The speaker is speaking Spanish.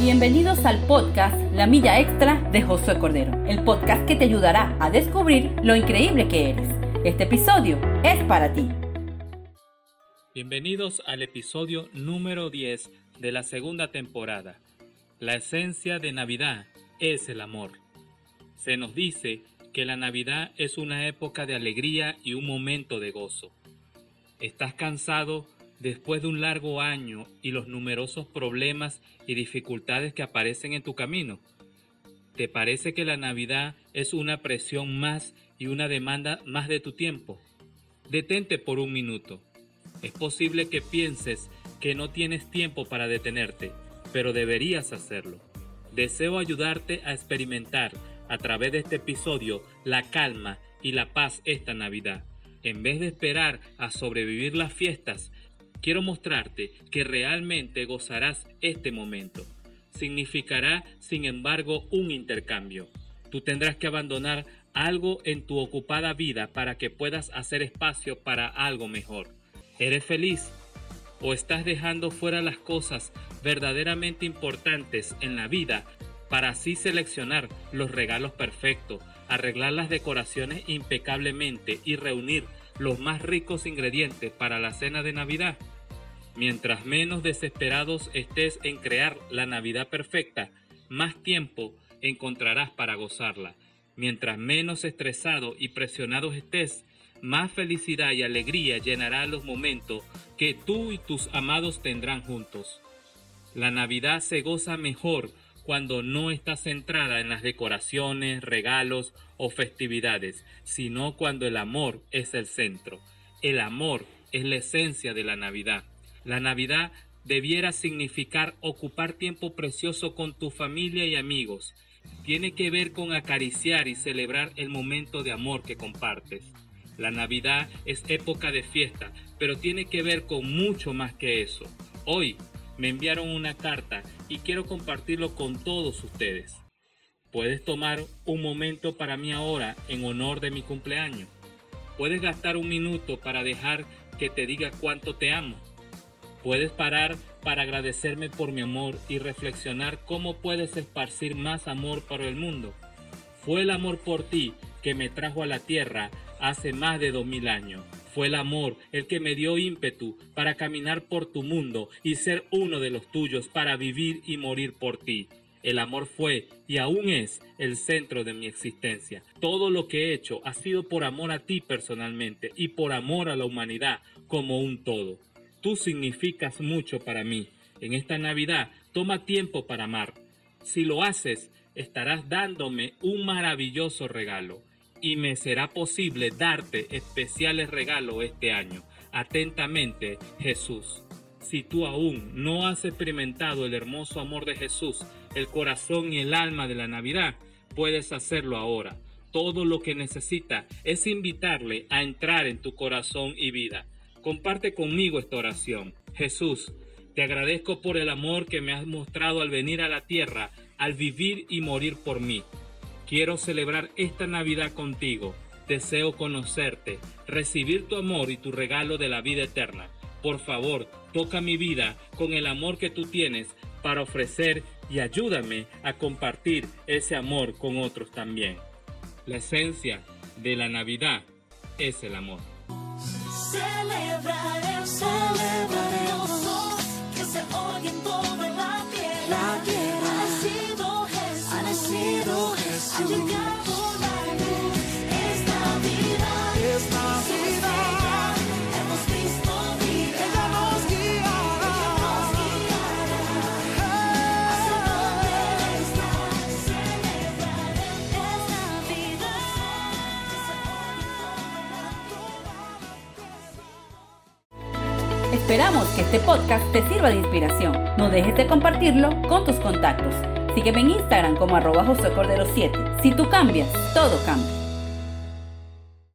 Bienvenidos al podcast La Milla Extra de Josué Cordero, el podcast que te ayudará a descubrir lo increíble que eres. Este episodio es para ti. Bienvenidos al episodio número 10 de la segunda temporada. La esencia de Navidad es el amor. Se nos dice que la Navidad es una época de alegría y un momento de gozo. ¿Estás cansado después de un largo año y los numerosos problemas y dificultades que aparecen en tu camino? ¿Te parece que la Navidad es una presión más y una demanda más de tu tiempo? Detente por un minuto. Es posible que pienses que no tienes tiempo para detenerte, pero deberías hacerlo. Deseo ayudarte a experimentar a través de este episodio la calma y la paz esta Navidad. En vez de esperar a sobrevivir las fiestas, quiero mostrarte que realmente gozarás este momento. Significará, sin embargo, un intercambio. Tú tendrás que abandonar algo en tu ocupada vida para que puedas hacer espacio para algo mejor. ¿Eres feliz? ¿O estás dejando fuera las cosas verdaderamente importantes en la vida para así seleccionar los regalos perfectos, arreglar las decoraciones impecablemente y reunir los más ricos ingredientes para la cena de Navidad? Mientras menos desesperados estés en crear la Navidad perfecta, más tiempo encontrarás para gozarla. Mientras menos estresado y presionado estés, más felicidad y alegría llenará los momentos que tú y tus amados tendrán juntos. La Navidad se goza mejor cuando no está centrada en las decoraciones, regalos o festividades, sino cuando el amor es el centro. El amor es la esencia de la Navidad. La Navidad debiera significar ocupar tiempo precioso con tu familia y amigos. Tiene que ver con acariciar y celebrar el momento de amor que compartes. La Navidad es época de fiesta, pero tiene que ver con mucho más que eso. Hoy me enviaron una carta y quiero compartirlo con todos ustedes. Puedes tomar un momento para mí ahora en honor de mi cumpleaños. Puedes gastar un minuto para dejar que te diga cuánto te amo. Puedes parar para agradecerme por mi amor y reflexionar cómo puedes esparcir más amor para el mundo. Fue el amor por ti que me trajo a la tierra hace más de dos mil años. Fue el amor el que me dio ímpetu para caminar por tu mundo y ser uno de los tuyos para vivir y morir por ti. El amor fue y aún es el centro de mi existencia. Todo lo que he hecho ha sido por amor a ti personalmente y por amor a la humanidad como un todo. Tú significas mucho para mí. En esta Navidad toma tiempo para amar. Si lo haces, estarás dándome un maravilloso regalo y me será posible darte especiales regalos este año. Atentamente, Jesús. Si tú aún no has experimentado el hermoso amor de Jesús, el corazón y el alma de la Navidad, puedes hacerlo ahora. Todo lo que necesita es invitarle a entrar en tu corazón y vida. Comparte conmigo esta oración. Jesús, te agradezco por el amor que me has mostrado al venir a la tierra, al vivir y morir por mí. Quiero celebrar esta Navidad contigo. Deseo conocerte, recibir tu amor y tu regalo de la vida eterna. Por favor, toca mi vida con el amor que tú tienes para ofrecer y ayúdame a compartir ese amor con otros también. La esencia de la Navidad es el amor. Esperamos que este podcast te sirva de inspiración. No dejes de compartirlo con tus contactos. Sígueme en Instagram como arroba José Cordero 7. Si tú cambias, todo cambia.